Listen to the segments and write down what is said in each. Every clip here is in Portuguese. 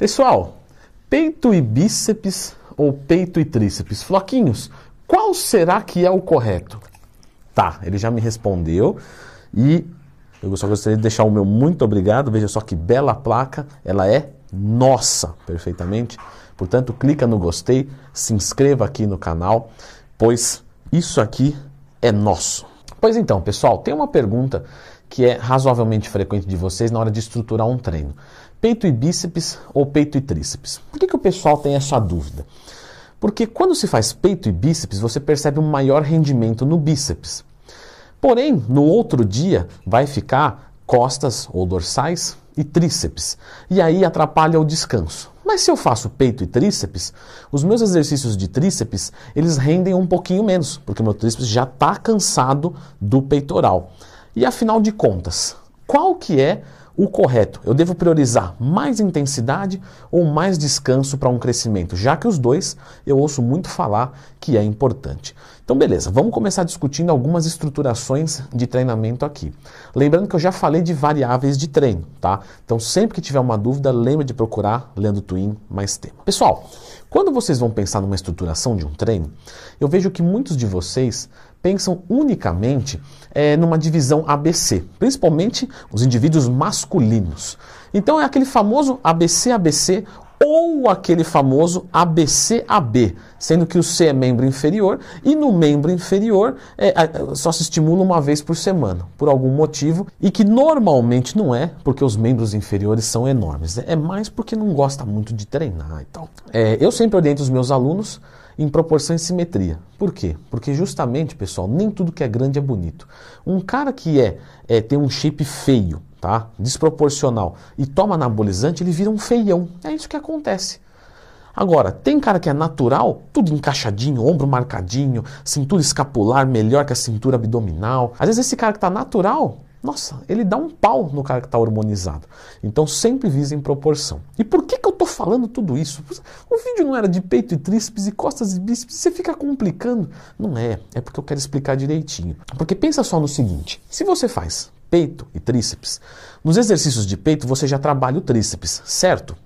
Pessoal, peito e bíceps ou peito e tríceps? Floquinhos, qual será que é o correto? Tá, ele já me respondeu e eu só gostaria de deixar o meu muito obrigado. Veja só que bela placa, ela é nossa, perfeitamente. Portanto, clica no gostei, se inscreva aqui no canal, pois isso aqui é nosso. Pois então, pessoal, tem uma pergunta que é razoavelmente frequente de vocês na hora de estruturar um treino. Peito e bíceps ou peito e tríceps? Por que, que o pessoal tem essa dúvida? Porque quando se faz peito e bíceps, você percebe um maior rendimento no bíceps. Porém, no outro dia vai ficar costas ou dorsais e tríceps. E aí atrapalha o descanso. Mas se eu faço peito e tríceps, os meus exercícios de tríceps, eles rendem um pouquinho menos, porque meu tríceps já está cansado do peitoral. E afinal de contas, qual que é o correto? Eu devo priorizar mais intensidade ou mais descanso para um crescimento? Já que os dois eu ouço muito falar que é importante. Então, beleza, vamos começar discutindo algumas estruturações de treinamento aqui. Lembrando que eu já falei de variáveis de treino, tá? Então, sempre que tiver uma dúvida, lembre de procurar Leandro Twin mais tema. Pessoal, quando vocês vão pensar numa estruturação de um treino, eu vejo que muitos de vocês pensam unicamente é, numa divisão ABC, principalmente os indivíduos masculinos. Então é aquele famoso ABC-ABC ou aquele famoso ABC-AB, sendo que o C é membro inferior e no membro inferior é, só se estimula uma vez por semana, por algum motivo, e que normalmente não é porque os membros inferiores são enormes, é mais porque não gosta muito de treinar e tal. É, eu sempre oriento os meus alunos em proporção e simetria. Por quê? Porque justamente, pessoal, nem tudo que é grande é bonito. Um cara que é, é tem um shape feio, tá? Desproporcional e toma anabolizante, ele vira um feião. É isso que acontece. Agora, tem cara que é natural, tudo encaixadinho, ombro marcadinho, cintura escapular melhor que a cintura abdominal. Às vezes esse cara que está natural, nossa, ele dá um pau no cara que está hormonizado. Então sempre visa em proporção. E por que, que eu estou falando tudo isso? O vídeo não era de peito e tríceps e costas e bíceps, você fica complicando. Não é, é porque eu quero explicar direitinho. Porque pensa só no seguinte: se você faz peito e tríceps. Nos exercícios de peito você já trabalha o tríceps, certo?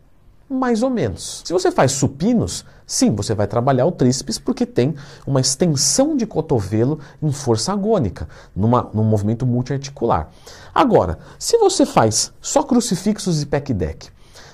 Mais ou menos. Se você faz supinos, sim, você vai trabalhar o tríceps porque tem uma extensão de cotovelo em força agônica, numa, num movimento multiarticular. Agora, se você faz só crucifixos e pec deck,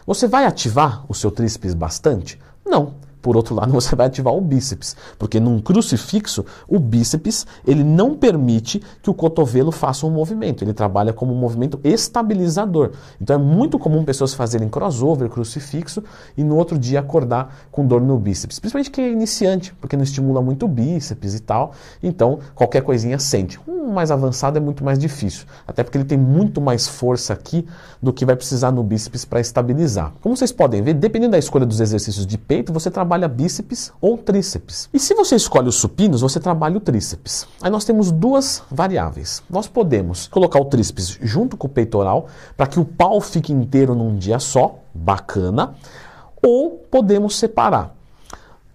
você vai ativar o seu tríceps bastante? Não. Por outro lado, você vai ativar o bíceps, porque num crucifixo, o bíceps ele não permite que o cotovelo faça um movimento, ele trabalha como um movimento estabilizador. Então é muito comum pessoas fazerem crossover, crucifixo, e no outro dia acordar com dor no bíceps. Principalmente quem é iniciante, porque não estimula muito o bíceps e tal, então qualquer coisinha sente. Um mais avançado é muito mais difícil, até porque ele tem muito mais força aqui do que vai precisar no bíceps para estabilizar. Como vocês podem ver, dependendo da escolha dos exercícios de peito, você trabalha trabalha bíceps ou tríceps. E se você escolhe os supinos, você trabalha o tríceps. Aí nós temos duas variáveis. Nós podemos colocar o tríceps junto com o peitoral para que o pau fique inteiro num dia só, bacana, ou podemos separar.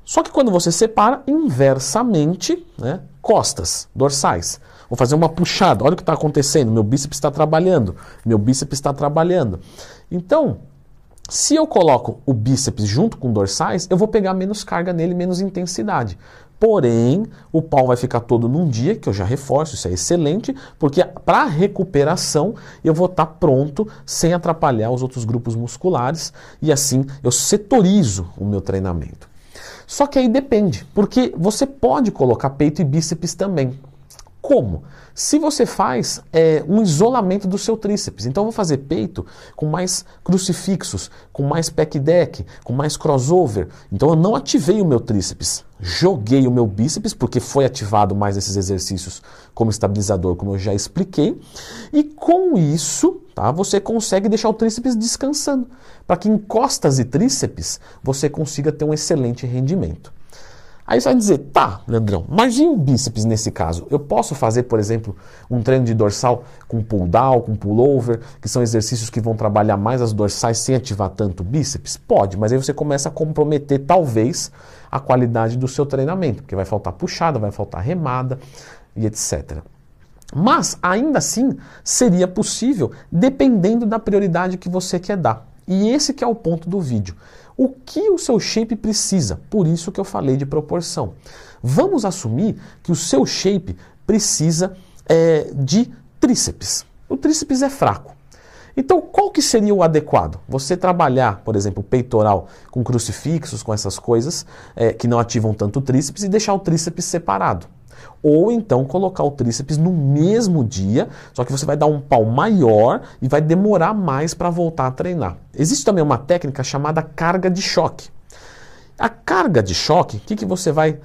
Só que quando você separa, inversamente, né, costas, dorsais. Vou fazer uma puxada, olha o que está acontecendo, meu bíceps está trabalhando, meu bíceps está trabalhando. Então, se eu coloco o bíceps junto com dorsais, eu vou pegar menos carga nele, menos intensidade. Porém, o pau vai ficar todo num dia, que eu já reforço, isso é excelente, porque para recuperação eu vou estar tá pronto sem atrapalhar os outros grupos musculares e assim eu setorizo o meu treinamento. Só que aí depende, porque você pode colocar peito e bíceps também. Como? Se você faz é, um isolamento do seu tríceps, então eu vou fazer peito com mais crucifixos, com mais pec deck, com mais crossover. Então eu não ativei o meu tríceps, joguei o meu bíceps porque foi ativado mais esses exercícios como estabilizador, como eu já expliquei. E com isso, tá, você consegue deixar o tríceps descansando, para que em costas e tríceps você consiga ter um excelente rendimento. Aí você vai dizer, tá, Leandrão, mas e o bíceps nesse caso? Eu posso fazer, por exemplo, um treino de dorsal com pull down, com pull over, que são exercícios que vão trabalhar mais as dorsais sem ativar tanto o bíceps? Pode, mas aí você começa a comprometer, talvez, a qualidade do seu treinamento, porque vai faltar puxada, vai faltar remada e etc. Mas, ainda assim, seria possível, dependendo da prioridade que você quer dar. E esse que é o ponto do vídeo. O que o seu shape precisa? Por isso que eu falei de proporção. Vamos assumir que o seu shape precisa é, de tríceps. O tríceps é fraco. Então, qual que seria o adequado? Você trabalhar, por exemplo, peitoral com crucifixos, com essas coisas é, que não ativam tanto o tríceps e deixar o tríceps separado. Ou então colocar o tríceps no mesmo dia, só que você vai dar um pau maior e vai demorar mais para voltar a treinar. Existe também uma técnica chamada carga de choque. A carga de choque, o que, que você vai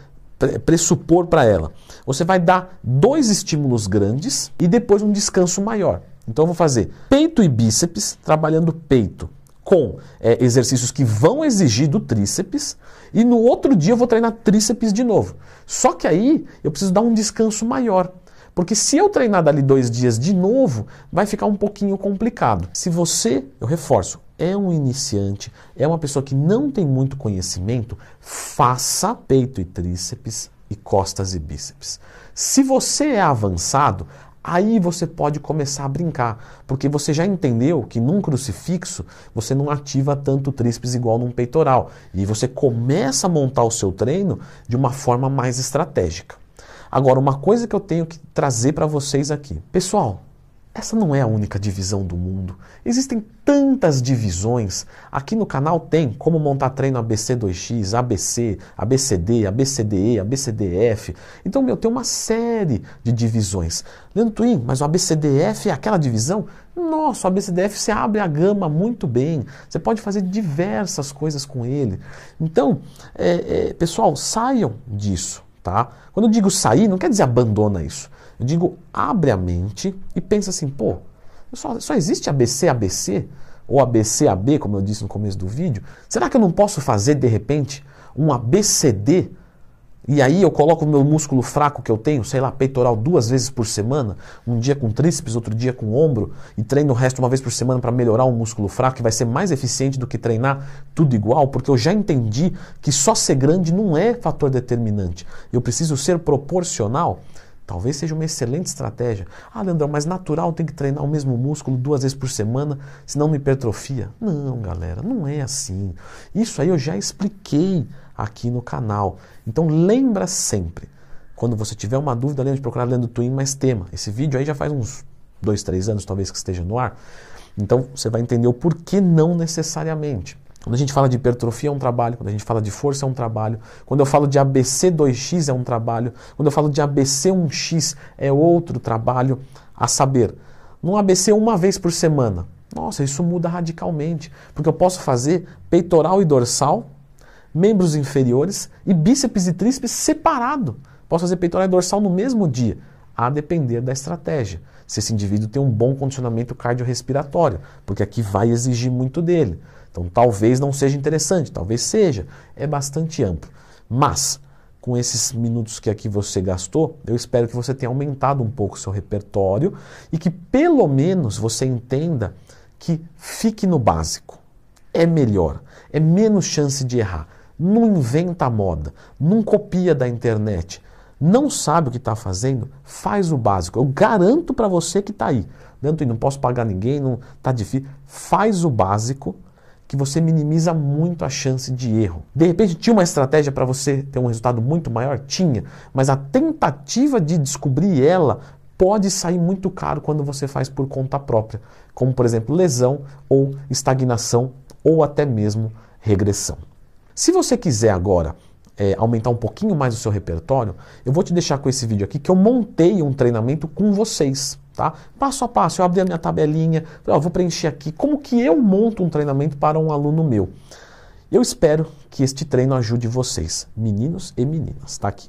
pressupor para ela? Você vai dar dois estímulos grandes e depois um descanso maior. Então eu vou fazer peito e bíceps, trabalhando peito com é, exercícios que vão exigir do tríceps, e no outro dia eu vou treinar tríceps de novo. Só que aí eu preciso dar um descanso maior. Porque se eu treinar dali dois dias de novo, vai ficar um pouquinho complicado. Se você, eu reforço, é um iniciante, é uma pessoa que não tem muito conhecimento, faça peito e tríceps e costas e bíceps. Se você é avançado, Aí você pode começar a brincar, porque você já entendeu que num crucifixo você não ativa tanto tríceps igual num peitoral. E você começa a montar o seu treino de uma forma mais estratégica. Agora, uma coisa que eu tenho que trazer para vocês aqui. Pessoal, essa não é a única divisão do mundo. Existem tantas divisões. Aqui no canal tem como montar treino ABC2X, ABC, ABCD, ABCDE, ABCDF. Então, meu, tem uma série de divisões. Leandro Twin, mas o ABCDF é aquela divisão? Nossa, o ABCDF você abre a gama muito bem. Você pode fazer diversas coisas com ele. Então, é, é, pessoal, saiam disso. Tá? Quando eu digo sair, não quer dizer abandona isso. Eu digo, abre a mente e pensa assim, pô, só, só existe ABC, ABC? Ou ABC, AB, como eu disse no começo do vídeo? Será que eu não posso fazer, de repente, um ABCD e aí eu coloco o meu músculo fraco que eu tenho, sei lá, peitoral duas vezes por semana, um dia com tríceps, outro dia com ombro, e treino o resto uma vez por semana para melhorar o músculo fraco, que vai ser mais eficiente do que treinar tudo igual, porque eu já entendi que só ser grande não é fator determinante. Eu preciso ser proporcional. Talvez seja uma excelente estratégia. Ah, Leandrão, mas natural tem que treinar o mesmo músculo duas vezes por semana, senão não hipertrofia. Não, galera, não é assim. Isso aí eu já expliquei aqui no canal. Então lembra sempre, quando você tiver uma dúvida, lembra de procurar Leandro Twin mais tema. Esse vídeo aí já faz uns dois, três anos talvez que esteja no ar. Então você vai entender o porquê não necessariamente. Quando a gente fala de hipertrofia é um trabalho, quando a gente fala de força é um trabalho, quando eu falo de ABC2X é um trabalho, quando eu falo de ABC1X é outro trabalho, a saber, num ABC uma vez por semana. Nossa, isso muda radicalmente, porque eu posso fazer peitoral e dorsal membros inferiores e bíceps e tríceps separado. Posso fazer peitoral e dorsal no mesmo dia, a depender da estratégia. Se esse indivíduo tem um bom condicionamento cardiorrespiratório, porque aqui vai exigir muito dele. Então talvez não seja interessante, talvez seja. É bastante amplo. Mas, com esses minutos que aqui você gastou, eu espero que você tenha aumentado um pouco o seu repertório e que pelo menos você entenda que fique no básico. É melhor, é menos chance de errar não inventa moda, não copia da internet, não sabe o que está fazendo, faz o básico. Eu garanto para você que está aí. Dentro, não posso pagar ninguém, não está difícil. Faz o básico que você minimiza muito a chance de erro. De repente tinha uma estratégia para você ter um resultado muito maior? Tinha, mas a tentativa de descobrir ela pode sair muito caro quando você faz por conta própria, como por exemplo lesão ou estagnação ou até mesmo regressão. Se você quiser agora é, aumentar um pouquinho mais o seu repertório, eu vou te deixar com esse vídeo aqui que eu montei um treinamento com vocês. Tá? Passo a passo, eu abri a minha tabelinha, ó, vou preencher aqui como que eu monto um treinamento para um aluno meu. Eu espero que este treino ajude vocês, meninos e meninas. Tá aqui.